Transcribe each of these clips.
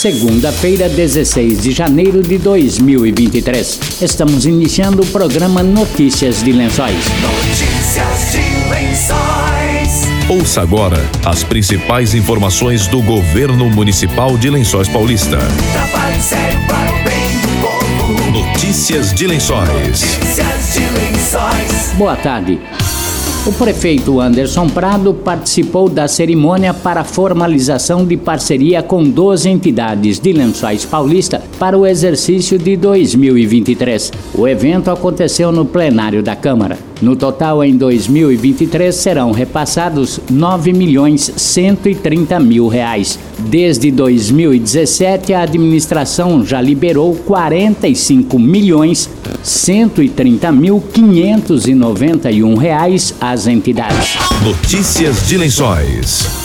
segunda-feira, 16 de janeiro de 2023. Estamos iniciando o programa Notícias de Lençóis. Notícias de Lençóis. Ouça agora as principais informações do governo municipal de Lençóis Paulista. Trabalho sério para o bem do povo. Notícias de Lençóis. Notícias de Lençóis. Boa tarde. O prefeito Anderson Prado participou da cerimônia para formalização de parceria com 12 entidades de Lençóis Paulista para o exercício de 2023. O evento aconteceu no plenário da Câmara. No total, em 2023, serão repassados 9 milhões 130 mil reais. Desde 2017, a administração já liberou 45 milhões 130 mil 591 reais às entidades. Notícias de Lençóis.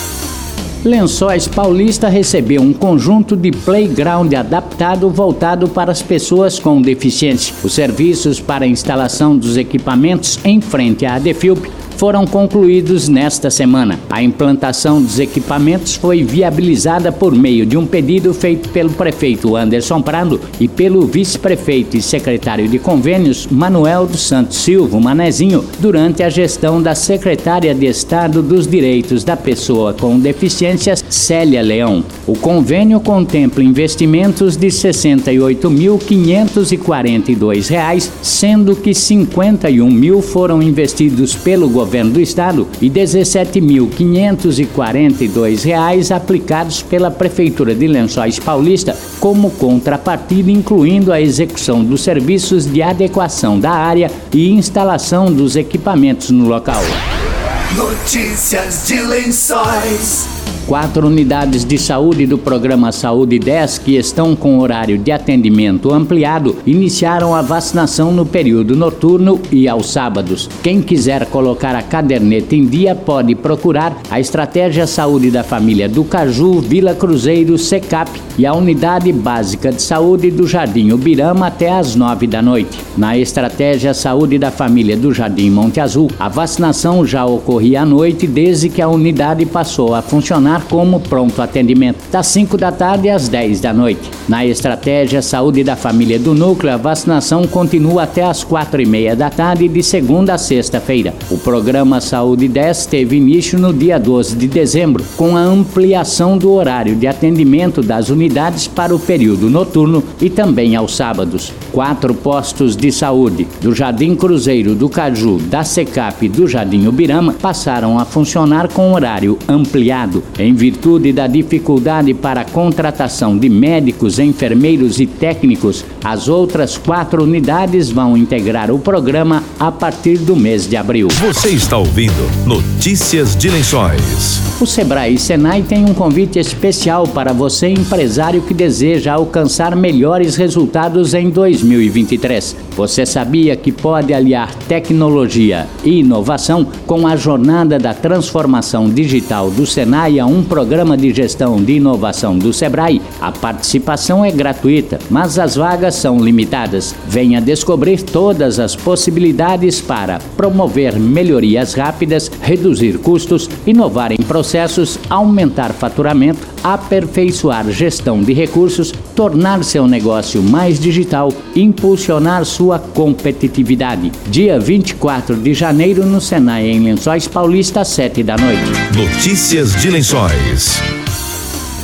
Lençóis Paulista recebeu um conjunto de playground adaptado voltado para as pessoas com deficiência. Os serviços para a instalação dos equipamentos em frente à Adefilp foram concluídos nesta semana. A implantação dos equipamentos foi viabilizada por meio de um pedido feito pelo prefeito Anderson Prado e pelo vice-prefeito e secretário de convênios Manuel dos Santos Silva Manezinho durante a gestão da secretária de Estado dos Direitos da Pessoa com Deficiências Célia Leão. O convênio contempla investimentos de 68.542 reais, sendo que 51 mil foram investidos pelo governo governo do estado e R$ 17.542 aplicados pela prefeitura de Lençóis Paulista como contrapartida, incluindo a execução dos serviços de adequação da área e instalação dos equipamentos no local. Notícias de Lençóis. Quatro unidades de saúde do programa Saúde 10 que estão com horário de atendimento ampliado iniciaram a vacinação no período noturno e aos sábados. Quem quiser colocar a caderneta em dia pode procurar a Estratégia Saúde da Família do Caju, Vila Cruzeiro, Secap e a Unidade Básica de Saúde do Jardim Ubirama até às nove da noite. Na Estratégia Saúde da Família do Jardim Monte Azul, a vacinação já ocorria à noite desde que a unidade passou a funcionar como pronto atendimento, das 5 da tarde às 10 da noite. Na estratégia Saúde da Família do Núcleo, a vacinação continua até às 4 e meia da tarde, de segunda a sexta-feira. O programa Saúde 10 teve início no dia 12 de dezembro, com a ampliação do horário de atendimento das unidades para o período noturno e também aos sábados. Quatro postos de saúde do Jardim Cruzeiro, do Caju, da Secap e do Jardim Ubirama passaram a funcionar com horário ampliado. Em virtude da dificuldade para a contratação de médicos, enfermeiros e técnicos, as outras quatro unidades vão integrar o programa a partir do mês de abril. Você está ouvindo Notícias de Lençóis. O Sebrae Senai têm um convite especial para você, empresário que deseja alcançar melhores resultados em 2023. Você sabia que pode aliar tecnologia e inovação com a jornada da transformação digital do Senai a um programa de gestão de inovação do Sebrae? A participação é gratuita, mas as vagas são limitadas. Venha descobrir todas as possibilidades para promover melhorias rápidas, reduzir custos, inovar em processos, aumentar faturamento, aperfeiçoar gestão de recursos, tornar seu negócio mais digital, impulsionar sua competitividade. Dia 24 de janeiro no Senai em Lençóis Paulista, às 7 da noite. Notícias de Lençóis.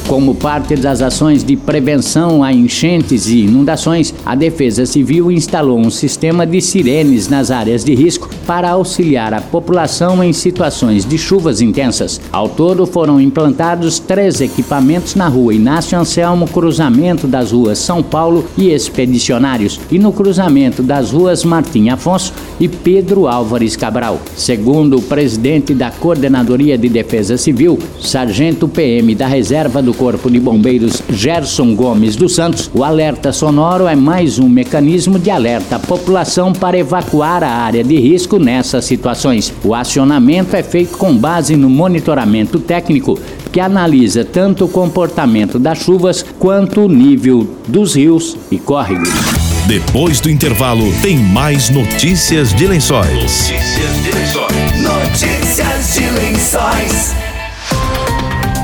Como parte das ações de prevenção a enchentes e inundações, a Defesa Civil instalou um sistema de sirenes nas áreas de risco para auxiliar a população em situações de chuvas intensas. Ao todo, foram implantados três equipamentos na rua Inácio Anselmo, cruzamento das ruas São Paulo e Expedicionários, e no cruzamento das ruas Martim Afonso e Pedro Álvares Cabral. Segundo o presidente da Coordenadoria de Defesa Civil, Sargento PM da Reserva do Corpo de Bombeiros Gerson Gomes dos Santos, o alerta sonoro é mais um mecanismo de alerta à população para evacuar a área de risco nessas situações. O acionamento é feito com base no monitoramento técnico que analisa tanto o comportamento das chuvas quanto o nível dos rios e córregos. Depois do intervalo, tem mais Notícias de Lençóis. Notícias de Lençóis. Notícias de Lençóis.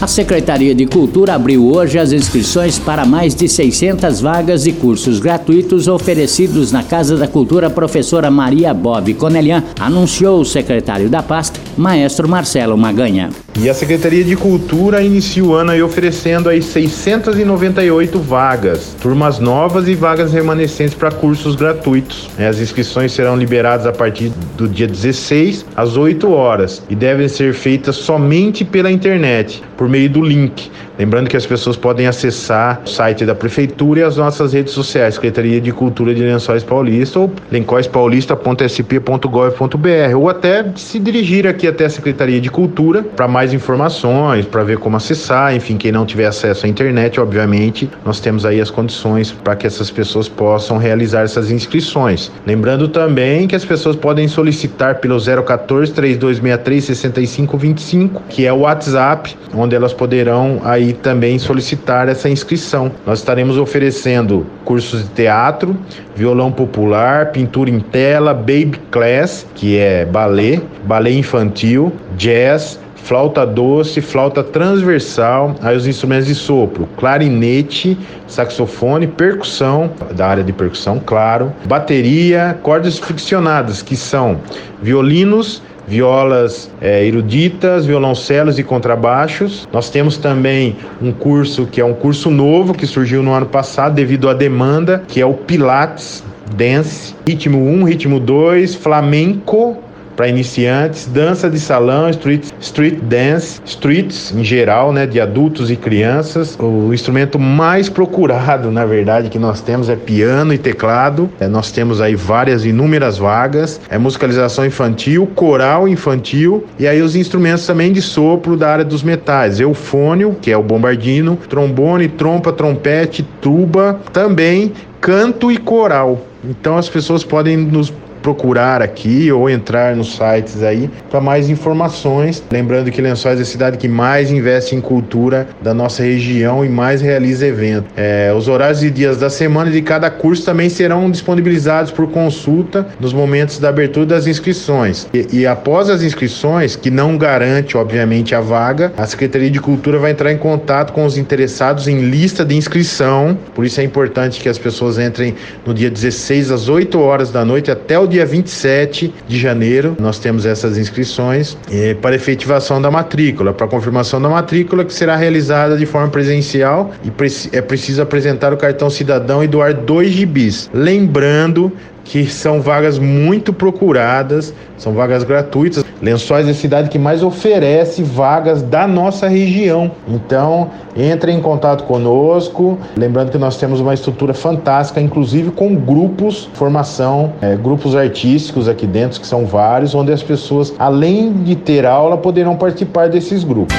A Secretaria de Cultura abriu hoje as inscrições para mais de 600 vagas de cursos gratuitos oferecidos na Casa da Cultura Professora Maria Bob Conelian, anunciou o secretário da pasta, maestro Marcelo Maganha. E a Secretaria de Cultura inicia o ano oferecendo aí 698 vagas, turmas novas e vagas remanescentes para cursos gratuitos. As inscrições serão liberadas a partir do dia 16 às 8 horas e devem ser feitas somente pela internet, por meio do link. Lembrando que as pessoas podem acessar o site da Prefeitura e as nossas redes sociais, Secretaria de Cultura de Lençóis Paulista ou lençóispaulista.sp.gov.br ou até se dirigir aqui até a Secretaria de Cultura para mais informações, para ver como acessar, enfim, quem não tiver acesso à internet, obviamente, nós temos aí as condições para que essas pessoas possam realizar essas inscrições. Lembrando também que as pessoas podem solicitar pelo 014 3263 6525, que é o WhatsApp, onde elas poderão aí também solicitar essa inscrição. Nós estaremos oferecendo cursos de teatro, violão popular, pintura em tela, baby class, que é balé, balé infantil, jazz, flauta doce, flauta transversal, aí os instrumentos de sopro, clarinete, saxofone, percussão, da área de percussão, claro, bateria, cordas friccionadas, que são violinos, violas é, eruditas, violoncelos e contrabaixos. Nós temos também um curso que é um curso novo que surgiu no ano passado devido à demanda, que é o Pilates Dance, ritmo 1, ritmo 2, flamenco para iniciantes, dança de salão, street, street dance, streets em geral, né, de adultos e crianças. O instrumento mais procurado, na verdade, que nós temos é piano e teclado. É, nós temos aí várias, inúmeras vagas. É musicalização infantil, coral infantil e aí os instrumentos também de sopro da área dos metais. Eufônio, que é o bombardino, trombone, trompa, trompete, tuba, também canto e coral. Então as pessoas podem nos procurar aqui ou entrar nos sites aí para mais informações. Lembrando que Lençóis é a cidade que mais investe em cultura da nossa região e mais realiza eventos. É, os horários e dias da semana de cada curso também serão disponibilizados por consulta nos momentos da abertura das inscrições. E, e após as inscrições, que não garante, obviamente, a vaga, a Secretaria de Cultura vai entrar em contato com os interessados em lista de inscrição. Por isso é importante que as pessoas entrem no dia 16 às 8 horas da noite até o dia 27 de janeiro, nós temos essas inscrições eh, para efetivação da matrícula, para confirmação da matrícula, que será realizada de forma presencial e pre é preciso apresentar o cartão cidadão e doar dois gibis. Lembrando que são vagas muito procuradas, são vagas gratuitas. Lençóis é a cidade que mais oferece vagas da nossa região. Então, entre em contato conosco. Lembrando que nós temos uma estrutura fantástica, inclusive com grupos, formação, é, grupos artísticos aqui dentro, que são vários, onde as pessoas, além de ter aula, poderão participar desses grupos.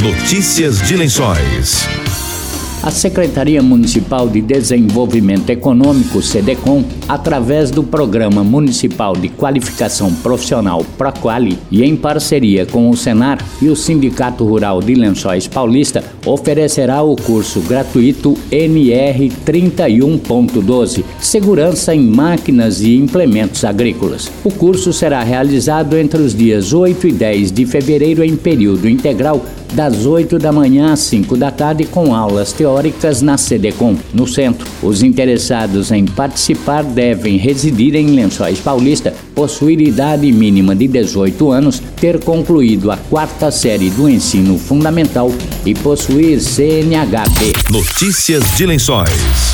Notícias de Lençóis. A Secretaria Municipal de Desenvolvimento Econômico, SEDECOM, através do Programa Municipal de Qualificação Profissional PROQUALI e em parceria com o Senar e o Sindicato Rural de Lençóis Paulista, oferecerá o curso gratuito NR 31.12 Segurança em Máquinas e Implementos Agrícolas. O curso será realizado entre os dias 8 e 10 de fevereiro em período integral das 8 da manhã às 5 da tarde, com aulas teóricas na CDCOM, no centro. Os interessados em participar devem residir em Lençóis Paulista, possuir idade mínima de 18 anos, ter concluído a quarta série do ensino fundamental e possuir CNHP. Notícias de Lençóis.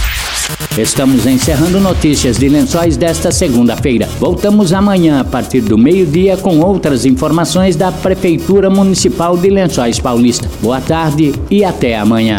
Estamos encerrando notícias de lençóis desta segunda-feira. Voltamos amanhã a partir do meio-dia com outras informações da Prefeitura Municipal de Lençóis Paulista. Boa tarde e até amanhã.